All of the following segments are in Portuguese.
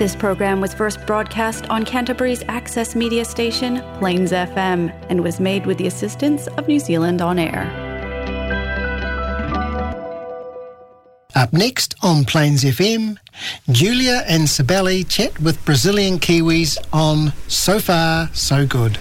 This program was first broadcast on Canterbury's access media station, Plains FM, and was made with the assistance of New Zealand On Air. Up next on Plains FM, Julia and Sibeli chat with Brazilian Kiwis on So Far, So Good.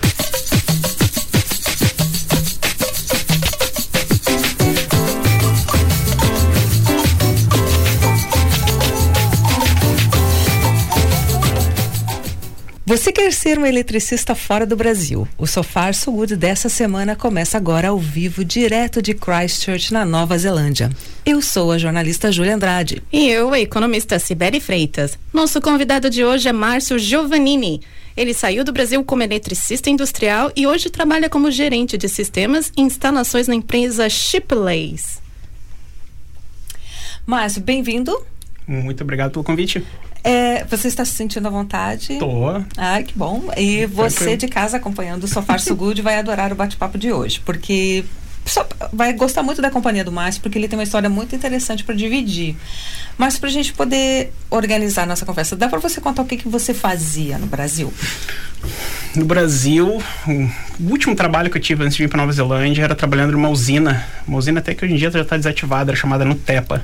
Você quer ser um eletricista fora do Brasil? O Sofar So Good dessa semana começa agora ao vivo, direto de Christchurch, na Nova Zelândia. Eu sou a jornalista Júlia Andrade. E eu, a economista Sibeli Freitas. Nosso convidado de hoje é Márcio Giovannini. Ele saiu do Brasil como eletricista industrial e hoje trabalha como gerente de sistemas e instalações na empresa Shiplays. Márcio, bem-vindo. Muito obrigado pelo convite. É, você está se sentindo à vontade? Tô. Ai, que bom. E você de casa acompanhando o Sofar So Good vai adorar o bate-papo de hoje, porque só vai gostar muito da companhia do Márcio, porque ele tem uma história muito interessante para dividir. Mas para a gente poder organizar nossa conversa, dá para você contar o que, que você fazia no Brasil? No Brasil, o último trabalho que eu tive antes de vir para Nova Zelândia era trabalhando numa usina, uma usina até que hoje em dia já está desativada, era chamada Nutepa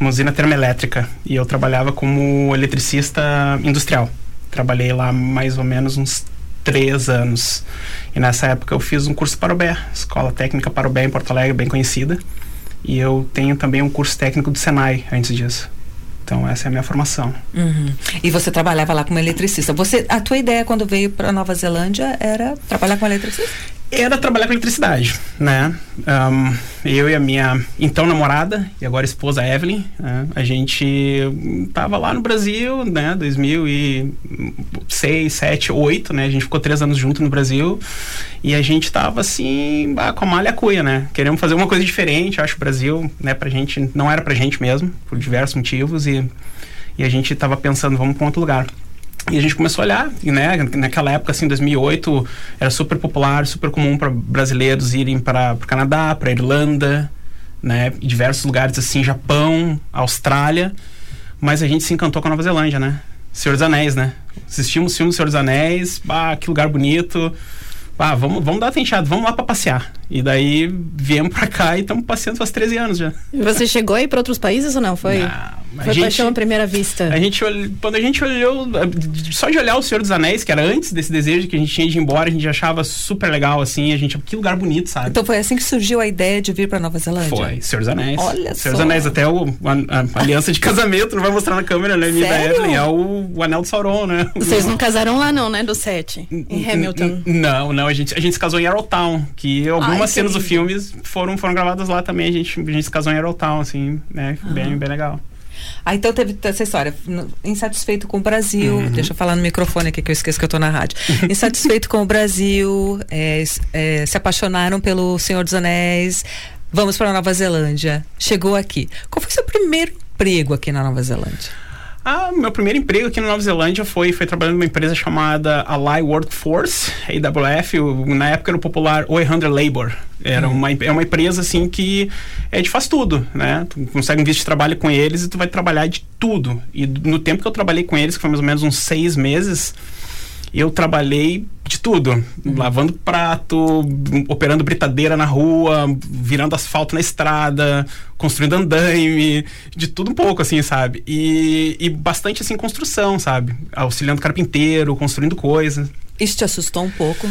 uma usina termoelétrica e eu trabalhava como eletricista industrial. Trabalhei lá mais ou menos uns três anos. E nessa época eu fiz um curso para o BE, Escola Técnica para o BE em Porto Alegre, bem conhecida. E eu tenho também um curso técnico do Senai antes disso. Então essa é a minha formação. Uhum. E você trabalhava lá como eletricista. Você, a tua ideia quando veio para Nova Zelândia era trabalhar com eletricista? Era trabalhar com eletricidade, né? Um, eu e a minha então namorada e agora esposa Evelyn, né? a gente tava lá no Brasil, né? 2006, 7, 8, né? A gente ficou três anos junto no Brasil e a gente tava assim, com a malha cuia, né? Queremos fazer uma coisa diferente. Acho o Brasil, né? Pra gente não era pra gente mesmo por diversos motivos e e a gente tava pensando vamos para outro lugar. E a gente começou a olhar, né? Naquela época, assim, 2008, era super popular, super comum para brasileiros irem para o Canadá, para Irlanda, né? Diversos lugares assim, Japão, Austrália. Mas a gente se encantou com a Nova Zelândia, né? Senhor dos Anéis, né? Assistimos o filme do Senhor dos Anéis, ah, que lugar bonito. Ah, vamos, vamos dar atenção, vamos lá para passear. E daí viemos para cá e estamos passeando faz 13 anos já. E você chegou aí para outros países ou não? Foi? Não a Foi gente, paixão à primeira vista. A gente, quando a gente olhou, só de olhar o Senhor dos Anéis, que era antes desse desejo que a gente tinha de ir embora, a gente achava super legal, assim, a gente, que lugar bonito, sabe? Então foi assim que surgiu a ideia de vir para Nova Zelândia? Foi, Senhor dos Anéis. Olha Senhor dos Anéis, até o, a, a, aliança de casamento, não vai mostrar na câmera, né, minha da Evelyn, é o, o Anel do Sauron, né? Vocês não casaram lá não, né, do set, em Hamilton? Não, não, a gente, a gente se casou em Arrowtown, que algumas Ai, cenas do filme foram, foram gravadas lá também, a gente, a gente se casou em Arrowtown, assim, né, bem, bem legal. Ah, então teve essa história. Insatisfeito com o Brasil. Uhum. Deixa eu falar no microfone aqui que eu esqueço que eu estou na rádio. Insatisfeito com o Brasil. É, é, se apaixonaram pelo Senhor dos Anéis. Vamos para a Nova Zelândia. Chegou aqui. Qual foi o seu primeiro emprego aqui na Nova Zelândia? Ah, meu primeiro emprego aqui na Nova Zelândia foi, foi trabalhando numa empresa chamada Ally Workforce, AWF, na época era o popular 800 Labor. Era uhum. uma, é uma empresa assim que é de faz tudo, né? Tu consegue um visto de trabalho com eles e tu vai trabalhar de tudo. E no tempo que eu trabalhei com eles, que foi mais ou menos uns seis meses, eu trabalhei de tudo. Uhum. Lavando prato, operando britadeira na rua, virando asfalto na estrada, construindo andaime, de tudo um pouco, assim, sabe? E, e bastante, assim, construção, sabe? Auxiliando carpinteiro, construindo coisas. Isso te assustou um pouco?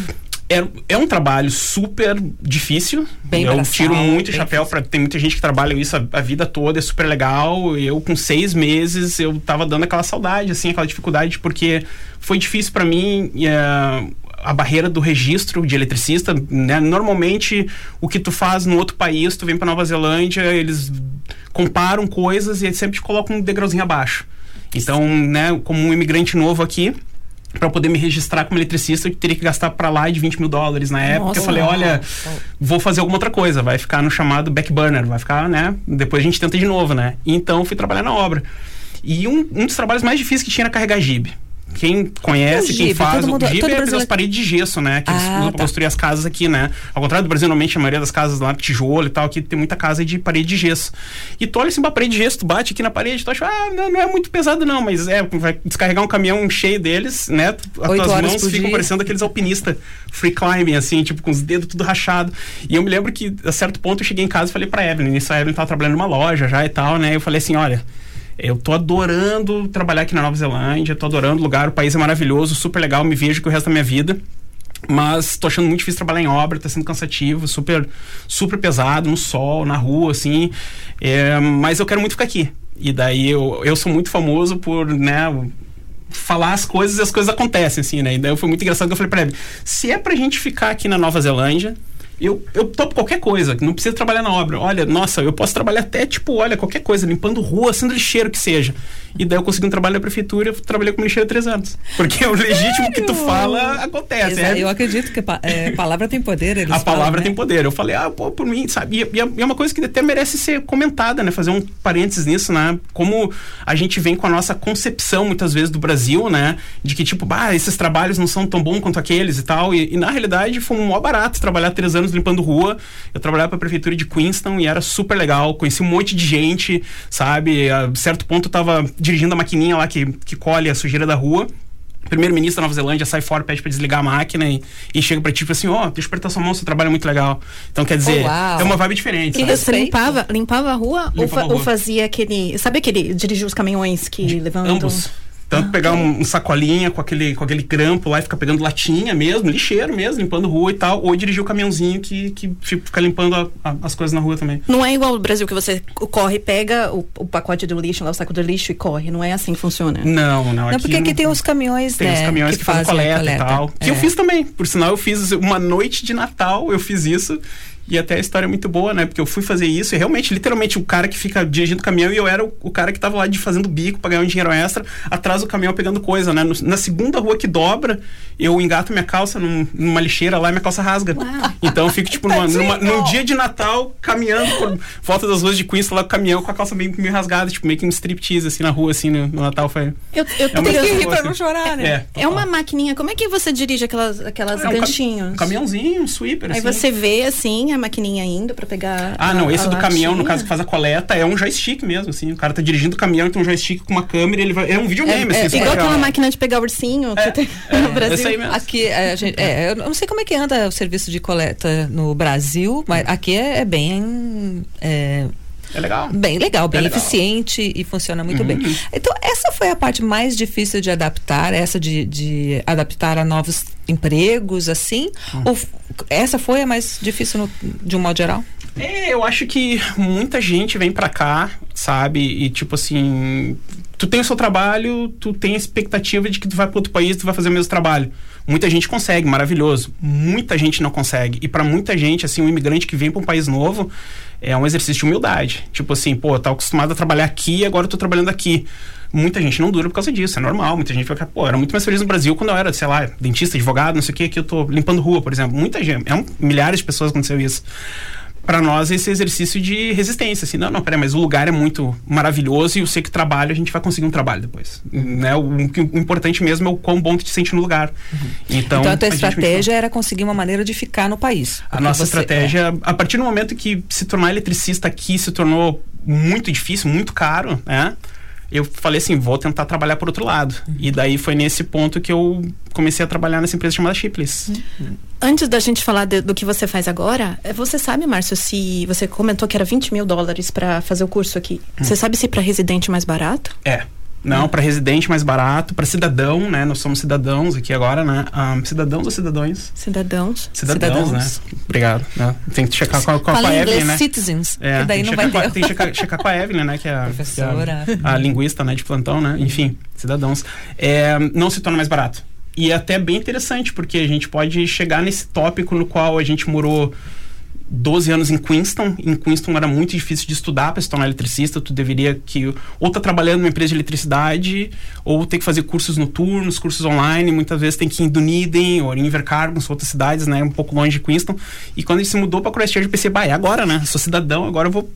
É, é um trabalho super difícil. Bem eu tiro muito chapéu para tem muita gente que trabalha isso a, a, vida toda, é super legal. Eu com seis meses eu tava dando aquela saudade, assim, aquela dificuldade porque foi difícil para mim. Uh, a barreira do registro de eletricista, né? Normalmente o que tu faz no outro país, tu vem para Nova Zelândia, eles comparam coisas e eles sempre te colocam um degrauzinho abaixo. Então, né, como um imigrante novo aqui, para poder me registrar como eletricista, eu teria que gastar para lá de 20 mil dólares na época. Nossa, eu falei, olha, vou fazer alguma outra coisa, vai ficar no chamado back burner, vai ficar, né? Depois a gente tenta de novo, né? Então fui trabalhar na obra. E um, um dos trabalhos mais difíceis que tinha era carregar jibe. Quem conhece, quem faz, todo mundo- o jibe todo é brasileiro- aquelas paredes de gesso, né? Que eles Ah, usam pra tá. construir as casas aqui, né? Ao contrário do Brasil, normalmente a maioria das casas lá, tijolo e tal, aqui tem muita casa de parede de gesso. E tu olha assim pra parede de gesso, tu bate aqui na parede, tu acha, ah, não, é muito pesado não, mas é, vai descarregar um caminhão cheio deles, né? As Oito tuas mãos ficam dia. parecendo aqueles alpinistas free climbing, assim, tipo, com os dedos tudo rachado. E eu me lembro que, a certo ponto, eu cheguei em casa e falei pra Evelyn, isso a Evelyn tava trabalhando numa loja já e tal, né? Eu falei assim, olha, eu tô adorando trabalhar aqui na Nova Zelândia, tô adorando o lugar, o país é maravilhoso, super legal, me vejo que o resto da minha vida. Mas tô achando muito difícil trabalhar em obra, tá sendo cansativo, super, super pesado, no sol, na rua, assim. É, mas eu quero muito ficar aqui. E daí eu, eu sou muito famoso por, né, falar as coisas e as coisas acontecem, assim, né? E daí foi muito engraçado que eu falei pra ele, se é pra gente ficar aqui na Nova Zelândia, eu, eu topo qualquer coisa, não precisa trabalhar na obra. Olha, nossa, eu posso trabalhar até, tipo, olha, qualquer coisa, limpando rua, sendo lixeiro que seja. E daí eu consegui um trabalho na prefeitura, eu trabalhei como lixeiro há três anos. Porque o legítimo que tu fala acontece. Exa- é- Eu acredito que pa- é, palavra tem poder. Eles a palavra falam, tem né? poder. Eu falei, ah, pô, por mim, sabe? E, e é- e é uma coisa que até merece ser comentada, né? Fazer um parênteses nisso, né? Como a gente vem com a nossa concepção, muitas vezes, do Brasil, né? De que, tipo, bah, esses trabalhos não são tão bons quanto aqueles e tal. E, e, na realidade, foi um maior barato trabalhar três anos limpando rua. Eu trabalhava para a prefeitura de Queenstown e era super legal. Conheci um monte de gente, sabe? A certo ponto eu tava dirigindo a maquininha lá que, que colhe a sujeira da rua. Primeiro-ministro da Nova Zelândia sai fora, pede pra desligar a máquina e, e chega pra ti e fala assim: Ó, deixa eu apertar sua mão, seu trabalho é muito legal. Então, quer dizer, Uau. é uma vibe diferente. E sabe? você Respeito. limpava, limpava a rua, ou, Limpava fa- a rua. ou fazia aquele. Sabe aquele. Dirigia os caminhões que levantam. Ambos. Tanto pegar um, um sacolinha com aquele, com aquele grampo lá e ficar pegando latinha mesmo, lixeiro mesmo, limpando rua e tal, ou dirigir o caminhãozinho que, que fica limpando a- a- as coisas na rua também. Não é igual o Brasil que você corre, pega o, o pacote do lixo, lá o saco do lixo e corre. Não é assim que funciona. Não, não. Não, porque aqui tem os caminhões, Tem né? os caminhões que, fazem fazem a coleta, e tal. Que eu É. fiz também. Por sinal, eu fiz uma noite de Natal, eu fiz isso. E até a história é muito boa, né? Porque eu fui fazer isso e realmente, literalmente, o cara que fica dirigindo o caminhão e eu era o, o cara que tava lá de fazendo bico pra ganhar um dinheiro extra, atrás do caminhão pegando coisa, né? No- na segunda rua que dobra, eu engato minha calça num- numa lixeira lá e minha calça rasga. Então eu fico, tipo, numa, numa- num dia de Natal, caminhando por volta das ruas de Queens, lá com o caminhão com a calça meio, meio rasgada, tipo, meio que um striptease, assim, na rua, assim, no, no Natal. Foi... Eu, eu É Tem que rir pra não chorar, né? É. É uma maquininha. Como é que você dirige aquelas, aquelas É um cam- ganchinhos? Um caminhãozinho, um sweeper, Aí assim. você vê assim a maquininha indo pra pegar. Ah, a- não, esse do caminhão, no latinha. caso que faz a coleta, é um joystick mesmo, assim. O cara tá dirigindo o caminhão, tem um joystick com uma câmera, ele vai. É um videogame, É, assim. é, Igual aquela máquina de pegar ursinho que É, tem é, no Brasil. aí mesmo. Aqui, é, a gente, é, eu não sei como é que anda o serviço de coleta no Brasil, mas aqui é, é bem. É, É legal. Bem legal, bem É legal. eficiente e funciona muito bem. Uhum. Então, essa foi a parte mais difícil de adaptar, essa de, de adaptar a novos empregos, assim? Uhum. Ou essa foi a mais difícil no- de um modo geral? É, eu acho que muita gente vem pra cá, sabe? E tipo assim, tu tem o seu trabalho, tu tem a expectativa de que tu vai para outro país, tu vai fazer o mesmo trabalho. Muita gente consegue, maravilhoso. Muita gente não consegue. E pra muita gente, assim, um imigrante que vem pra um país novo, é um exercício de humildade. Tipo assim, pô, eu tava acostumado a trabalhar aqui, agora eu tô trabalhando aqui. Muita gente não dura por causa disso, é normal. Muita gente vai ficar, pô, era muito mais feliz no Brasil quando eu era, sei lá, dentista, advogado, não sei o que, aqui eu tô limpando rua, por exemplo. Muita gente, é um, milhares de pessoas aconteceu isso para nós esse exercício de resistência, assim, não, não, peraí, mas o lugar é muito maravilhoso e eu sei que trabalho, a gente vai conseguir um trabalho depois, né? O, o importante mesmo é o quão bom tu te sente no lugar. Então, Então, a tua gente estratégia era conseguir uma maneira de ficar no país. a nossa você- estratégia, a partir do momento que se tornar eletricista aqui se tornou muito difícil, muito caro, né? Eu falei assim, vou tentar trabalhar por outro lado. E daí foi nesse ponto que eu comecei a trabalhar nessa empresa chamada Shipless. Antes da gente falar de- do que você faz agora, eh, você sabe, Márcio, se você comentou que era 20 mil dólares pra fazer o curso aqui. Hum. Você sabe se para residente é mais barato? É. Não, para residente mais barato, para cidadão, né? Nós somos cidadãos aqui agora, né? Ah, cidadãos ou cidadãos? Cidadãos. Cidadãos, Cidadãos. né? Obrigado. né? Tem que checar com a, com a, com a Evelyn, né? citizens, É, que daí não que vai checar com a- ter. tem que checar, checar com a Evelyn, né? Que é a, Professora. que é a, a linguista, né? De plantão, né? Enfim, cidadãos. É, não se torna mais barato. E é até bem interessante, porque a gente pode chegar nesse tópico no qual a gente morou 12 anos em Queenston. Em Queenston era muito difícil de estudar para se tornar eletricista. Tu deveria que ou tá trabalhando numa empresa de eletricidade ou ter que fazer cursos noturnos, cursos online. Muitas vezes tem que ir em Dunedin ou em Invercargill, outras cidades, né, um pouco longe de Queenston. E quando a gente se mudou para Christchurch, eu pensei, bah, é agora, né? Sou cidadão, agora eu vou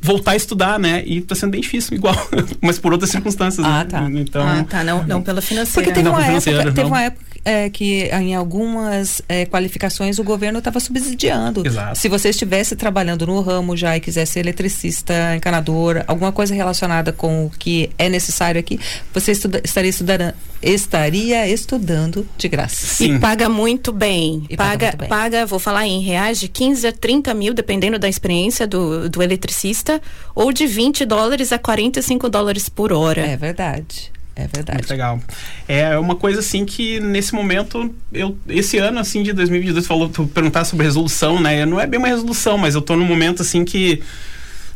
voltar a estudar, né? E tá sendo bem difícil, igual, mas por outras circunstâncias. Ah, né? tá. Então, ah, tá. Não, não pela financeira. Porque teve Não, uma época, teve uma época é, que em algumas é, qualificações o governo estava subsidiando. Exato. Se você estivesse trabalhando no ramo já e quisesse ser eletricista, encanador, alguma coisa relacionada com o que é necessário aqui, você estuda, estaria, estudando, estaria estudando de graça. Sim. E paga muito bem. E paga paga, muito bem. paga, vou falar em reais, de 15 a 30 mil, dependendo da experiência do, do eletricista, ou de 20 dólares a 45 dólares por hora. É verdade. É verdade. Muito legal. É uma coisa assim que nesse momento, eu, esse ano assim de 2022, tu falou, tu perguntar sobre resolução, né? Não é bem uma resolução, mas eu tô num momento assim que,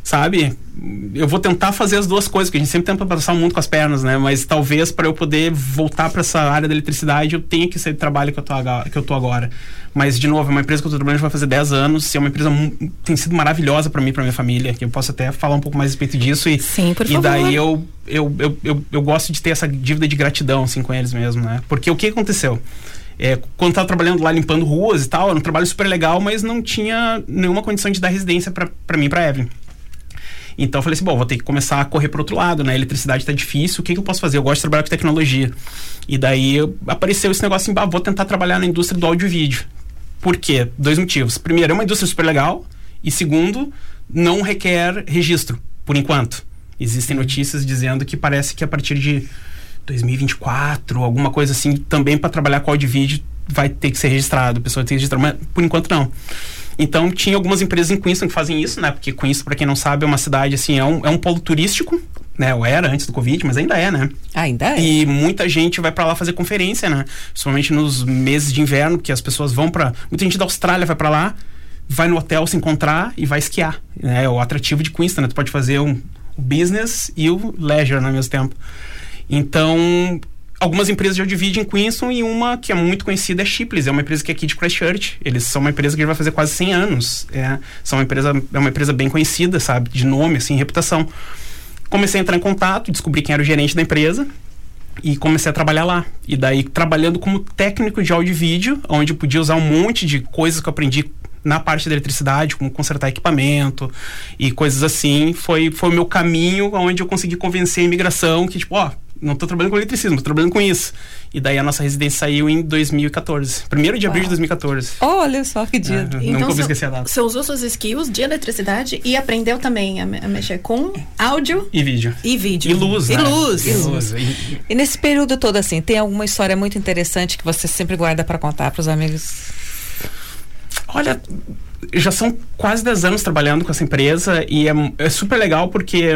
sabe, eu vou tentar fazer as duas coisas, porque a gente sempre tenta passar o mundo com as pernas, né? Mas talvez para eu poder voltar para essa área da eletricidade, eu tenha que ser do trabalho que eu tô agora. Que eu tô agora. Mas, de novo, é uma empresa que eu tô trabalhando já vai fazer 10 anos, e é uma empresa tem sido maravilhosa para mim e pra minha família, que eu posso até falar um pouco mais a respeito disso. E, Sim, por e favor. daí eu, eu, eu, eu, eu gosto de ter essa dívida de gratidão, assim, com eles mesmo, né? Porque o que aconteceu? É, quando eu tava trabalhando lá limpando ruas e tal, era um trabalho super legal, mas não tinha nenhuma condição de dar residência para mim e pra Evelyn. Então eu falei assim, bom, vou ter que começar a correr pro outro lado, né? A eletricidade tá difícil, o que, que eu posso fazer? Eu gosto de trabalhar com tecnologia. E daí eu- apareceu esse negócio assim, bah, vou tentar trabalhar na indústria do áudio e vídeo. Por quê? Dois motivos. Primeiro, é uma indústria super legal. E segundo, não requer registro, por enquanto. Existem notícias dizendo que parece que a partir de 2024, alguma coisa assim, também para trabalhar com áudio e vídeo vai ter que ser registrado, a pessoa tem que registrar, mas por enquanto não. Então tinha algumas empresas em Queenston que fazem isso, né? Porque Queenston, para quem não sabe, é uma cidade assim, é um, é um polo turístico, né? Ou era antes do Covid, mas ainda é, né? Ainda é. E muita gente vai para lá fazer conferência, né? Principalmente nos meses de inverno, que as pessoas vão para, muita gente da Austrália vai para lá, vai no hotel se encontrar e vai esquiar, né? É o atrativo de Queenston, né? Tu pode fazer um, o business e o leisure né, ao mesmo tempo. Então, algumas empresas já dividem em Queenston e uma que é muito conhecida é Shipley's, é uma empresa que é aqui de Christchurch. Eles são uma empresa que já vai fazer quase 100 anos. É, são uma empresa, é uma empresa bem conhecida, sabe? De nome, assim, reputação. Comecei a entrar em contato, descobri quem era o gerente da empresa e comecei a trabalhar lá. E daí, trabalhando como técnico de áudio e vídeo, onde eu podia usar um monte de coisas que eu aprendi na parte da eletricidade, como consertar equipamento e coisas assim, foi, foi o meu caminho onde eu consegui convencer a imigração que, tipo, ó, não tô trabalhando com eletricismo, tô trabalhando com isso. E daí a nossa residência saiu em 2014. Primeiro de abril de 2014. Olha só que dia. É, nunca vou esquecer a data. Você usou suas skills de eletricidade e aprendeu também a, me- a mexer com áudio E vídeo. e vídeo. E luz, E né? luz. E luz. E- E nesse período todo, assim, tem alguma história muito interessante que você sempre guarda para contar para os amigos? Olha, já são quase 10 anos trabalhando com essa empresa e é, é super legal porque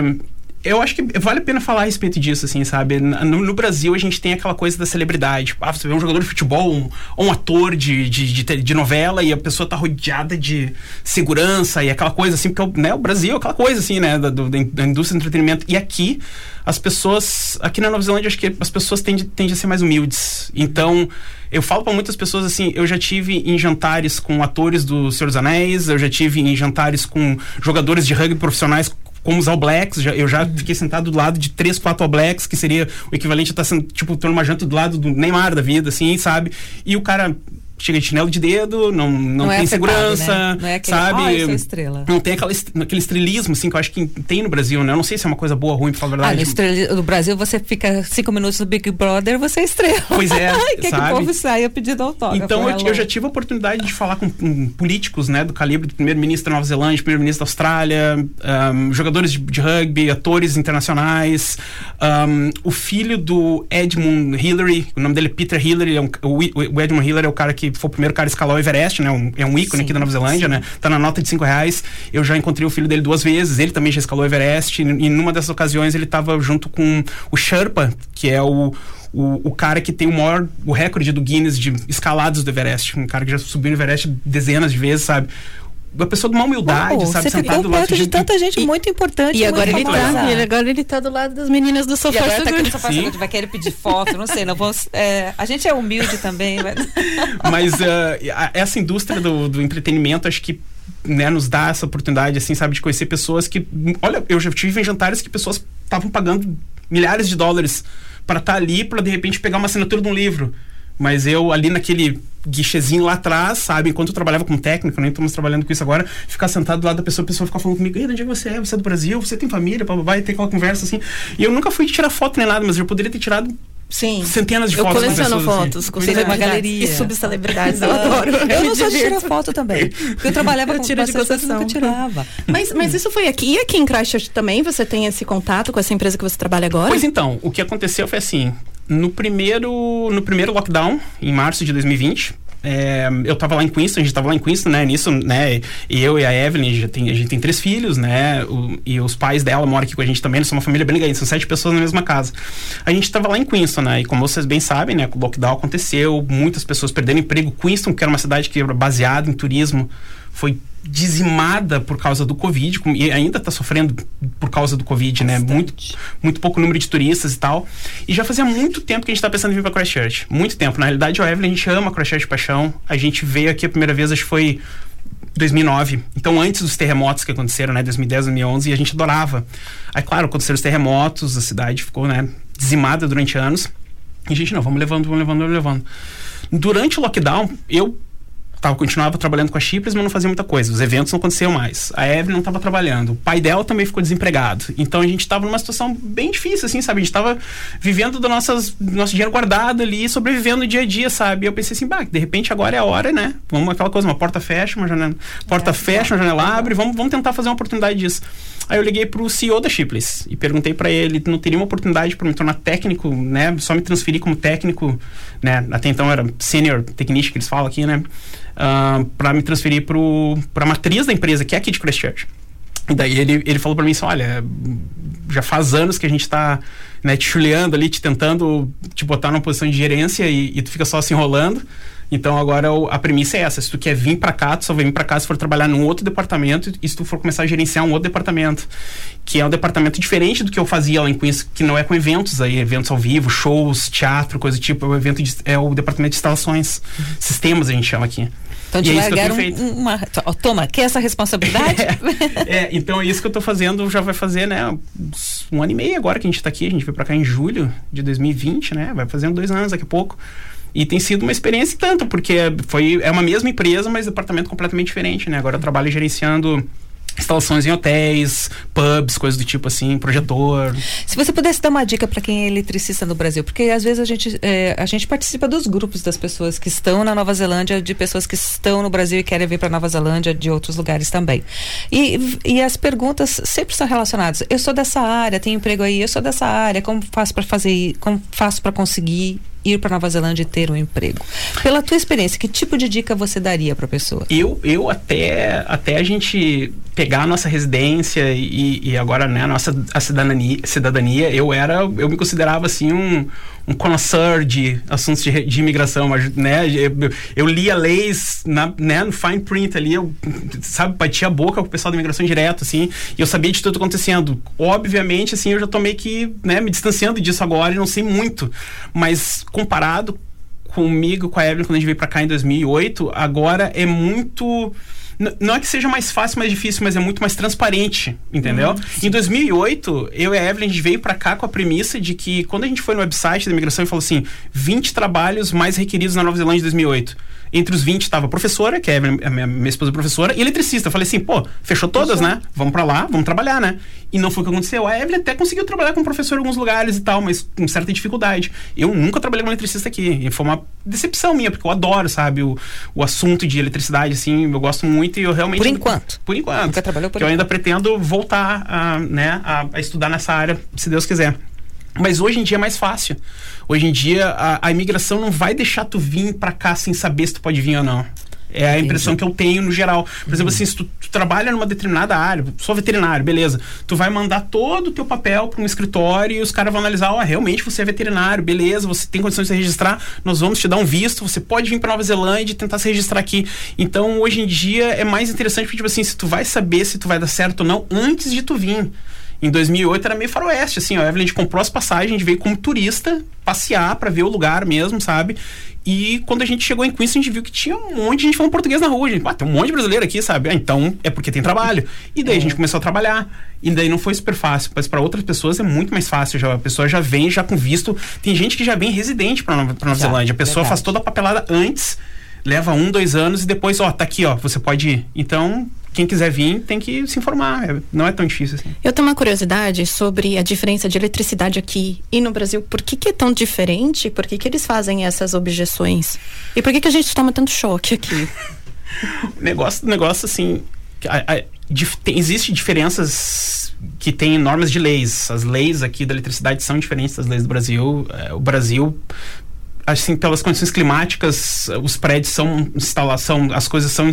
eu acho que vale a pena falar a respeito disso, assim, sabe? No, no Brasil a gente tem aquela coisa da celebridade. Ah, você vê um jogador de futebol, um, ou um ator de, de, de, de novela e a pessoa tá rodeada de segurança e aquela coisa assim, porque o, né, o Brasil é aquela coisa assim, né? Da, do- da indústria do entretenimento. E aqui, as pessoas, aqui na Nova Zelândia, acho que as pessoas tendem, tendem a ser mais humildes. Então, eu falo para muitas pessoas assim, eu já tive em jantares com atores do Senhor dos Anéis, eu já tive em jantares com jogadores de rugby profissionais como os All Blacks, já- eu já fiquei sentado do lado de três, quatro All Blacks, que seria o equivalente a estar sendo, tipo, tô numa janta do lado do Neymar da vida, assim, sabe? E o cara chega de chinelo de dedo, não, não, Não é tem afetado, segurança, né? Não é aquele, sabe? "Ah, eu sou estrela." Não tem aquela, aquele estrelismo, assim, que eu acho que tem no Brasil, né? Eu não sei se é uma coisa boa ou ruim, pra falar a Ah, no, verdade. no Brasil você fica cinco minutos no Big Brother, você é estrela. Pois é, Quer que o sabe? povo saia pedindo autógrafo. Então eu, hello. eu já tive a oportunidade de falar com, com políticos, né, do calibre do primeiro-ministro da Nova Zelândia, primeiro-ministro da Austrália, ahm, jogadores de, de rugby, atores internacionais, ahm, o filho do Edmund Hillary, o nome dele é Peter Hillary, é um- o, o Edmund Hillary é o cara que foi o primeiro cara a escalar o Everest, né, um- é um ícone Sim, aqui da Nova Zelândia, né, tá na nota de cinco reais. Eu já encontrei o filho dele duas vezes, ele também já escalou o Everest, e, e numa dessas ocasiões ele estava junto com o Sherpa, que é o o, o cara que tem o maior, o recorde do Guinness de escalados do Everest, um cara que já subiu no Everest dezenas de vezes, sabe? A pessoa de uma humildade, Uau, sabe? Você ficou Sentado lá perto de gente- tanta gente muito importante. E agora ele tá, ele, agora ele tá do lado das meninas do E sofá agora tá aqui seguro. no sofá seguro, vai querer pedir foto, não sei, não vamos, é, a gente é humilde também, mas... Mas a- essa indústria do, do entretenimento, acho que né, nos dá essa oportunidade, assim, sabe, de conhecer pessoas que. Olha, eu já tive em jantares que pessoas estavam pagando milhares de dólares para estar ali, para de repente pegar uma assinatura de um livro. Mas eu ali naquele guichezinho lá atrás, sabe, enquanto eu trabalhava como técnico, nem estamos trabalhando com isso agora, ficar sentado do lado da pessoa, a pessoa ficar falando comigo, "Ei, de onde é que você é? Você é do Brasil? Você tem família? Bababá, e ter aquela conversa assim. E eu nunca fui tirar foto nem nada, mas eu poderia ter tirado Sim. centenas de Eu fotos com coleciono pessoas, assim. fotos com Você tem uma celebridades galeria. E subcelebridades, eu adoro. Eu me não sou de tirar foto também. Porque eu trabalhava Eu com tiro de eu concessão. nunca tirava. Mas, mas isso foi aqui. E aqui em Christchurch também você tem esse contato com essa empresa que você trabalha agora? Pois então, o que aconteceu foi assim, no primeiro, no primeiro lockdown, em março de 2020, é, eu tava lá em Queenston, a gente tava lá em Queenston, né, nisso, né, e eu e a Evelyn, já tem, a gente tem três filhos, né, o- e os pais dela moram aqui com a gente também, nós somos uma família bem legal, são sete pessoas na mesma casa. A gente tava lá em Queenston, né, e como vocês bem sabem, né, o lockdown aconteceu, muitas pessoas perderam emprego, Queenston, que era uma cidade que era baseada em turismo, foi dizimada por causa do Covid, e ainda está sofrendo por causa do Covid, né? Muito, muito pouco número de turistas e tal. E já fazia muito tempo que a gente tá pensando em vir para Christchurch. Muito tempo. Na realidade, o Evelyn, a gente ama Christchurch paixão. A gente veio aqui a primeira vez, acho que foi 2009. Então, antes dos terremotos que aconteceram, né? 2010, 2011, e a gente adorava. Aí, claro, aconteceram os terremotos, a cidade ficou, né? Dizimada durante anos. E a gente, não, vamos levando, vamos levando, vamos levando. Durante o lockdown, eu tava, continuava trabalhando com a Chipres, mas não fazia muita coisa. Os eventos não aconteciam mais. A Evelyn não estava trabalhando. O pai dela também ficou desempregado. Então a gente estava numa situação bem difícil, assim, sabe? A gente estava vivendo do, nossas, nosso dinheiro guardado ali, sobrevivendo dia a dia, sabe? E eu pensei assim, bah, de repente agora é a hora, né? Vamos aquela coisa, uma porta fecha, uma janela. Porta fecha, uma janela abre, vamos, vamos tentar fazer uma oportunidade disso. Aí eu liguei pro CEO da Chipless e perguntei para ele, não teria uma oportunidade para me tornar técnico, né? Só me transferir como técnico, né? Até então era senior technician que eles falam aqui, né? Para me transferir para a matriz da empresa, que é aqui de Christchurch. E daí ele, ele falou para mim assim, olha, já faz anos que a gente está né, te chuleando ali, te tentando te botar numa posição de gerência e, e tu fica só se enrolando. Então agora a premissa é essa, se tu quer vir para cá, tu só vai vir para cá se for trabalhar num outro departamento e se tu for começar a gerenciar um outro departamento, que é um departamento diferente do que eu fazia lá em Queens, que não é com eventos aí, eventos ao vivo, shows, teatro, coisa do tipo, é o evento de, é o departamento de instalações, sistemas a gente chama aqui. Então te é largaram um- uma. Toma, quer essa responsabilidade? É, então é isso que eu tô fazendo, já vai fazer, né, um ano e meio agora que a gente tá aqui, a gente veio pra cá em julho de 2020, né, vai fazendo dois anos daqui a pouco. E tem sido uma experiência e tanto, porque foi, é uma mesma empresa, mas departamento completamente diferente, né, agora eu trabalho gerenciando instalações em hotéis, pubs, coisas do tipo assim, projetor. Se você pudesse dar uma dica para quem é eletricista no Brasil, porque às vezes a gente, é, a gente participa dos grupos das pessoas que estão na Nova Zelândia, de pessoas que estão no Brasil e querem vir para Nova Zelândia, de outros lugares também. E, e as perguntas sempre são relacionadas. Eu sou dessa área, tenho emprego aí, eu sou dessa área, como faço para fazer, como faço para conseguir ir para Nova Zelândia e ter um emprego? Pela tua experiência, que tipo de dica você daria para a pessoa? Eu, eu até, até a gente pegar a nossa residência e, e agora né, a nossa a cidadania, cidadania, eu era, eu me considerava assim um, um connoisseur de assuntos de, de imigração, né, eu, eu lia leis na, né, no fine print ali, eu, sabe, batia a boca com o pessoal da imigração direto, assim, e eu sabia de tudo acontecendo. Obviamente, assim, eu já tô meio que, né, me distanciando disso agora e não sei muito, mas comparado comigo, com a Evelyn, quando a gente veio pra cá em 2008, agora é muito. Não é que seja mais fácil, mais difícil, mas é muito mais transparente, entendeu? em 2008, eu e a Evelyn, a gente veio pra cá com a premissa de que quando a gente foi no website da imigração e falou assim: 20 trabalhos mais requeridos na Nova Zelândia em 2008. Entre os 20 estava professora, que é a minha, minha esposa professora, e eletricista. Eu falei assim, pô, fechou todas, né? Vamos pra lá, vamos trabalhar, né? E não foi o que aconteceu. A Evelyn até conseguiu trabalhar como professor em alguns lugares e tal, mas com certa dificuldade. Eu nunca trabalhei como eletricista aqui. E foi uma decepção minha, porque eu adoro, sabe, o, o assunto de eletricidade, assim, eu gosto muito e eu realmente. Por enquanto. Por enquanto. Nunca trabalhou por Porque eu ainda pretendo voltar a, né, a, a estudar nessa área, se Deus quiser. Mas hoje em dia é mais fácil. Hoje em dia a, a imigração não vai deixar tu vir pra cá sem saber se tu pode vir ou não. É a impressão que eu tenho no geral. Por exemplo, assim, se tu, tu trabalha numa determinada área, sou veterinário, beleza. Tu vai mandar todo o teu papel para um escritório e os caras vão analisar, ó, oh, realmente você é veterinário, beleza, você tem condições de se registrar, nós vamos te dar um visto, você pode vir para Nova Zelândia e tentar se registrar aqui. Então, hoje em dia é mais interessante porque tipo assim, se tu vai saber se tu vai dar certo ou não antes de tu vir. Em 2008 era meio faroeste, assim, ó. A Evelyn a gente comprou as passagens, a gente veio como turista passear para ver o lugar mesmo, sabe? E quando a gente chegou em Queens, a gente viu que tinha um monte de gente falando português na rua. Gente, ah, tem um monte de brasileiro aqui, sabe? Ah, então é porque tem trabalho. E daí é. a gente começou a trabalhar. E daí não foi super fácil, mas para outras pessoas é muito mais fácil. Já, a pessoa já vem já com visto. Tem gente que já vem residente para Nova, Nova Zelândia. A pessoa verdade. faz toda a papelada antes leva um, dois anos e depois, ó, tá aqui, ó, você pode ir. Então, quem quiser vir tem que se informar. É, não é tão difícil assim. Eu tenho uma curiosidade sobre a diferença de eletricidade aqui e no Brasil. Por que, que é tão diferente? Por que, que eles fazem essas objeções? E por que, que a gente toma tanto choque aqui? negócio, negócio assim. A, a, dif, tem, existe diferenças que tem normas de leis. As leis aqui da eletricidade são diferentes das leis do Brasil. É, o Brasil assim, pelas condições climáticas, os prédios são instalação, as coisas são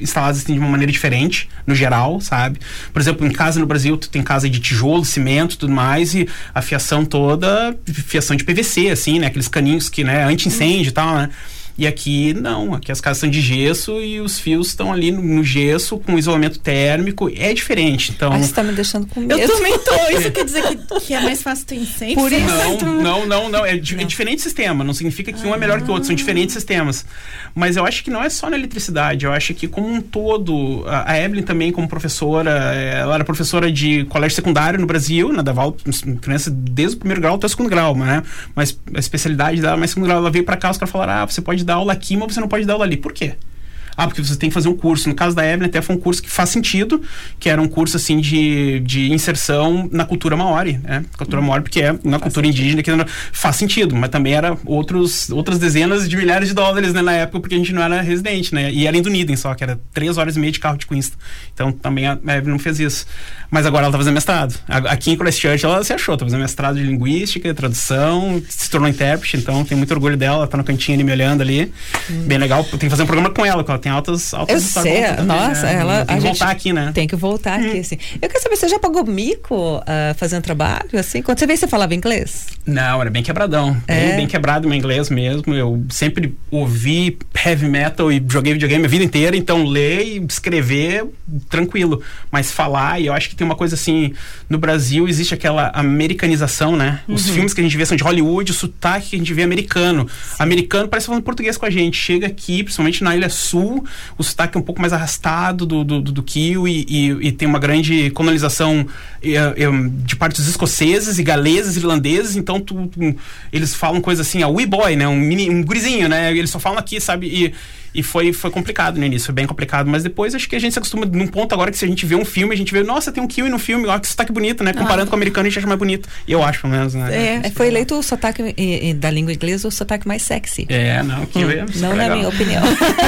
instaladas assim, de uma maneira diferente, no geral, sabe? Por exemplo, em casa no Brasil, tu tem casa de tijolo, cimento, tudo mais, e a fiação toda, fiação de PVC, assim, né? Aqueles caninhos que, né, anti-incêndio e tal, né? E aqui não, aqui as casas são de gesso e os fios estão ali no, no gesso com isolamento térmico. É diferente. Então. Mas você tá me deixando com medo. Eu também tô. Isso quer dizer que, que é mais fácil ter incêndio? Por isso. Não, não, não, não. É, é diferente sistema. Não significa que ah. um é melhor que o outro. São diferentes sistemas. Mas eu acho que não é só na eletricidade. Eu acho que como um todo, a, a Evelyn também como professora, ela era professora de colégio secundário no Brasil, na Daval, criança desde o primeiro grau até o segundo grau, né? Mas a especialidade dela, mais segundo grau, ela veio para cá, os caras falaram, ah, você pode dar aula aqui, mas você não pode dar aula ali. Por quê? Ah, porque você tem que fazer um curso. No caso da Evelyn, até foi um curso que faz sentido, que era um curso, assim, de, de inserção na cultura maori, né? Cultura maori, porque é na faz cultura sentido. indígena, que não, faz sentido, mas também era outros, outras dezenas de milhares de dólares, né, na época, porque a gente não era residente, né? E era em Dunedin só, que era três horas e meia de carro de Queenstown. Então, também a Evelyn não fez isso. Mas agora ela tá fazendo mestrado. Aqui em Christchurch ela se achou, tá fazendo mestrado de linguística, tradução, se tornou intérprete, então tem muito orgulho dela, ela tá no cantinho ali me olhando ali. Hum. Bem legal, tem que fazer um programa com ela, porque ela tem altas, altas eu sei, também, nossa, né? ela tem que voltar aqui, né? Tem que voltar hum. aqui, assim. Eu quero saber, você já pagou mico uh, fazendo trabalho, assim? Quando você veio, você falava inglês? Não, era bem quebradão. É. Bem, bem quebrado meu inglês mesmo. Eu sempre ouvi heavy metal e joguei videogame a vida inteira, então ler e escrever, tranquilo. Mas falar, e eu acho que tem uma coisa assim, no Brasil existe aquela americanização, né? Uhum. Os filmes que a gente vê são de Hollywood, o sotaque que a gente vê é americano. Americano parece falando português com a gente. Chega aqui, principalmente na Ilha Sul, o sotaque é um pouco mais arrastado do, do, do, do Kiwi e, e, tem uma grande colonização de partes escoceses e galeses, irlandeses, então tu, tu, eles falam coisa assim, a wee boy, né? Um, mini, um gurizinho, né? Eles só falam aqui, sabe? E, e foi, foi complicado no início, foi bem complicado. Mas depois acho que a gente se acostuma num ponto agora que se a gente vê um filme, a gente vê, nossa, tem um Kiwi no filme, olha que sotaque bonito, né? Comparando ah. com o americano, a gente acha mais bonito. E eu acho, pelo menos, né? É, foi eleito o sotaque da língua inglesa o sotaque mais sexy. É, não, Kiwi hum, é Não legal. na minha opinião.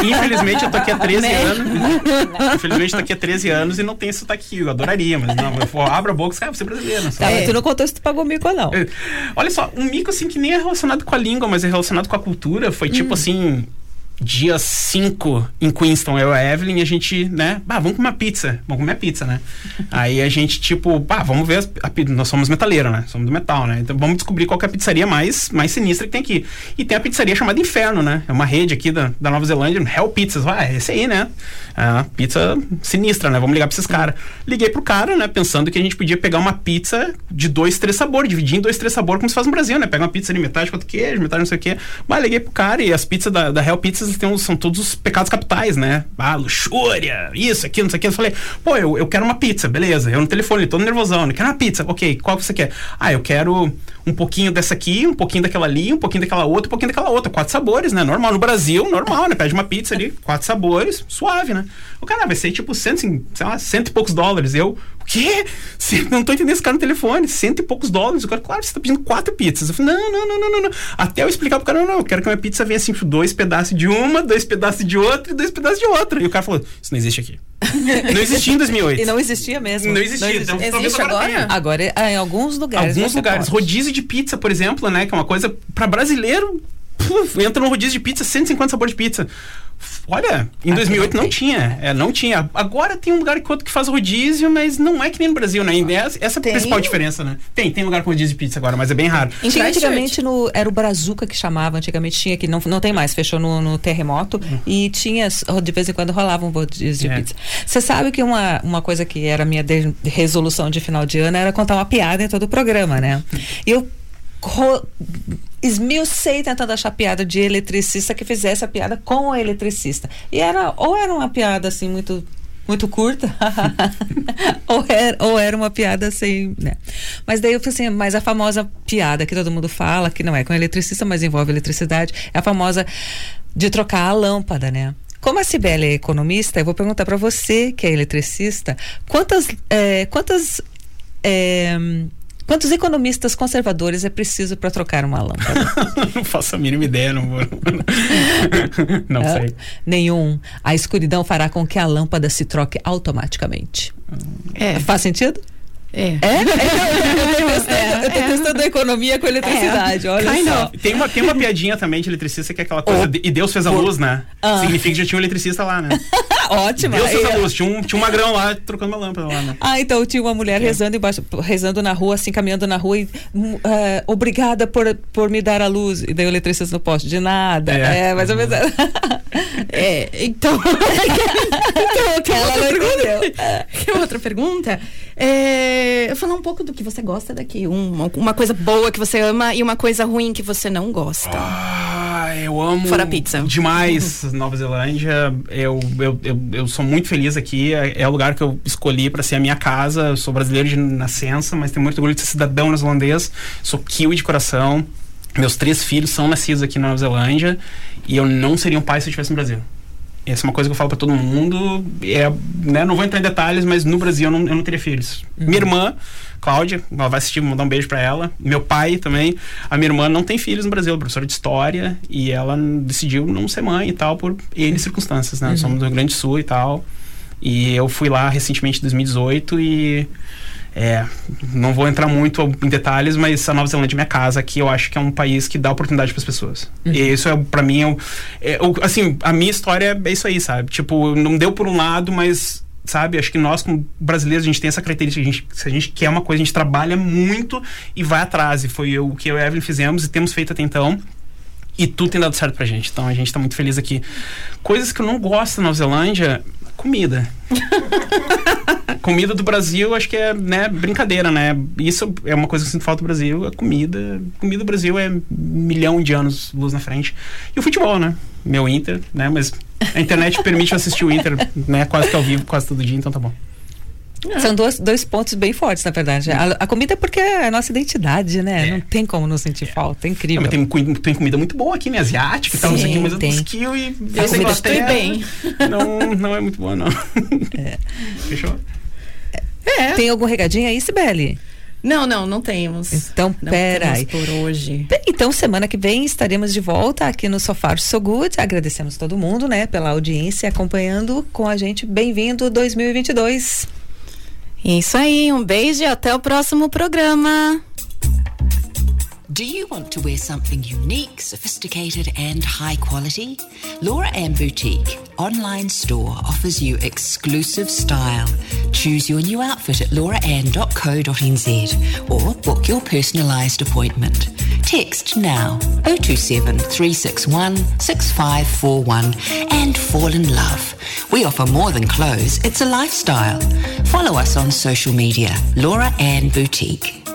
Infelizmente eu tô aqui há 13 anos. Infelizmente eu tô aqui há 13 anos e não tem sotaque. Eu adoraria, mas não, eu abro a boca, cara, você é brasileiro. Tá, mas tu não contou se tu pagou mico ou não. É. Olha só, um mico assim que nem é relacionado com a língua, mas é relacionado com a cultura, foi tipo hum. assim dia 5 em Queenstown, eu e a Evelyn, a gente, né, bah, vamos comer uma pizza, vamos comer pizza, né? Aí a gente, tipo, bah, vamos ver, a, a, nós somos metaleiros, né? Somos do metal, né? Então vamos descobrir qual é a pizzaria mais, mais sinistra que tem aqui. E tem a pizzaria chamada Inferno, né? É uma rede aqui da, da Nova Zelândia, Hell Pizzas, ah, é esse aí, né? É pizza sinistra, né? Vamos ligar pra esses caras. Liguei pro cara, né, pensando que a gente podia pegar uma pizza de dois, três sabores, dividir em dois, três sabores, como se faz no Brasil, né? Pega uma pizza de metade outro queijo, metade não sei o quê. Mas liguei pro cara e as pizzas da, da Hell Pizzas são todos os pecados capitais, né? Ah, luxúria, isso, aquilo, não sei o que. Eu falei, pô, eu, eu quero uma pizza, beleza. Eu no telefone, todo nervosão, eu quero uma pizza. Ok, qual você quer? Ah, eu quero um pouquinho dessa aqui, um pouquinho daquela ali, um pouquinho daquela outra, um pouquinho daquela outra. Quatro sabores, né? Normal. No Brasil, normal, né? Pede uma pizza ali, quatro sabores, suave, né? O cara vai ser tipo cento, sei lá, cento e poucos dólares. Eu, o quê? Não tô entendendo esse cara no telefone, cento e poucos dólares. O cara, claro, você tá pedindo quatro pizzas. Eu falei, não, não, não, não, não. Até eu explicar pro cara, não, não, eu quero que a minha pizza venha assim, dois pedaços de uma, dois pedaços de outra e dois pedaços de outra. E o cara falou, isso não existe aqui. não existia em 2008. E não existia mesmo. Não existia. Não existia. Então, Existe agora? Agora, é, em alguns lugares. Alguns lugares. Pode. Rodízio de pizza, por exemplo, né? Que é uma coisa para brasileiro. Puf, entra no rodízio de pizza, 150 sabores de pizza. Olha, em 2008 não tinha. É, não tinha. Agora tem um lugar que outro que faz rodízio, mas não é que nem no Brasil, né? Essa, essa é a principal diferença, né? Tem, tem lugar com rodízio de pizza agora, mas é bem raro. Tinha antigamente no. Era o Brazuca que chamava, antigamente tinha aqui, não, não tem mais, fechou no, no terremoto. E tinha, de vez em quando rolava um rodízio de É. pizza. Você sabe que uma, uma coisa que era minha de- resolução de final de ano era contar uma piada em todo o programa, né? E eu ro- esmiucei tentando achar piada de eletricista que fizesse a piada com o eletricista. E era, ou era uma piada assim muito muito curta, ou, era, ou era uma piada assim, né? Mas daí eu falei assim, mas a famosa piada que todo mundo fala, que não é com eletricista, mas envolve eletricidade, é a famosa de trocar a lâmpada, né? Como a Cibele é economista, eu vou perguntar para você, que é eletricista, quantas, eh, quantas eh, Quantos economistas conservadores é preciso para trocar uma lâmpada? não faço a mínima ideia, não vou. não Ah, sei. Nenhum. A escuridão fará com que a lâmpada se troque automaticamente. É. Faz sentido? É. É? eu tô testando, eu tô testando a economia com eletricidade, olha só. Tem uma, tem uma piadinha também de eletricista que é aquela coisa. Oh. de- e Deus fez a luz, né? Ah. Significa que já tinha um eletricista lá, né? Ótima. Deus fez a luz. Tinha um, tinha um magrão lá trocando uma lâmpada lá, né? Ah, então tinha uma mulher rezando embaixo, rezando na rua, assim, caminhando na rua e é, obrigada por, por me dar a luz. E daí o eletricista no poste, de nada. É. É, mais ou menos. É, então. então, outra pergunta. É, falar um pouco do que você gosta daqui. Uma, uma coisa boa que você ama e uma coisa ruim que você não gosta. Ah, eu amo Fora pizza. demais Nova Zelândia. Eu, eu, eu, eu sou muito feliz aqui. É, é o lugar que eu escolhi para ser a minha casa. Eu sou brasileiro de nascença, mas tenho muito orgulho de ser cidadão neozelandês. Sou kiwi de coração. Meus três filhos são nascidos aqui na Nova Zelândia e eu não seria um pai se eu estivesse no Brasil. Essa é uma coisa que eu falo para todo mundo. É, né, não vou entrar em detalhes, mas no Brasil eu não, eu não teria filhos. Minha irmã, Cláudia, ela vai assistir, vou mandar um beijo para ela. Meu pai também. A minha irmã não tem filhos no Brasil, é professora de história, e ela decidiu não ser mãe e tal, por N circunstâncias, né? Somos do Rio Grande do Sul e tal. E eu fui lá recentemente em 2018 e. É, não vou entrar muito em detalhes, mas a Nova Zelândia é minha casa aqui. Eu acho que é um país que dá oportunidade para as pessoas. E isso é, para mim, é, é assim, a minha história é isso aí, sabe? Tipo, não deu por um lado, mas sabe? Acho que nós, como brasileiros, a gente tem essa característica. A gente, se a gente quer uma coisa, a gente trabalha muito e vai atrás. E foi o que eu e a Evelyn fizemos e temos feito até então. E tudo tem dado certo pra gente. Então a gente tá muito feliz aqui. Coisas que eu não gosto na Nova Zelândia, comida. comida do Brasil, acho que é, né, brincadeira, né? Isso é uma coisa que eu sinto falta do Brasil, a comida. Comida do Brasil é milhão de anos luz na frente. E o futebol, né? Meu Inter, né? Mas a internet permite eu assistir o Inter, né? Quase que ao vivo, quase todo dia, então tá bom. São dois, dois pontos bem fortes, na verdade. A, a comida é porque é a nossa identidade, né? É. Não tem como não sentir falta. É Não, incrível. mas tem, tem comida muito boa aqui, né? Asiática e tal, não sei o que, mas eu tem. dos kiwi e Eu Inglaterra bem. Não, não é muito boa, não. Fechou? É. Tem algum regadinho aí, Sibeli? Não, não, não temos. Então, não pera temos aí. por hoje. Bem, Então, semana que vem estaremos de volta aqui no Sofá So Good. Agradecemos todo mundo, né, pela audiência acompanhando com a gente. Bem-vindo 2022. Isso aí, um beijo e até o próximo programa. Do you want to wear something unique, sophisticated, and high quality? Laura Ann Boutique online store offers you exclusive style. Choose your new outfit at lauraann.co.nz or book your personalised appointment. Text now 027 361 6541 and fall in love. We offer more than clothes, it's a lifestyle. Follow us on social media, Laura Ann Boutique.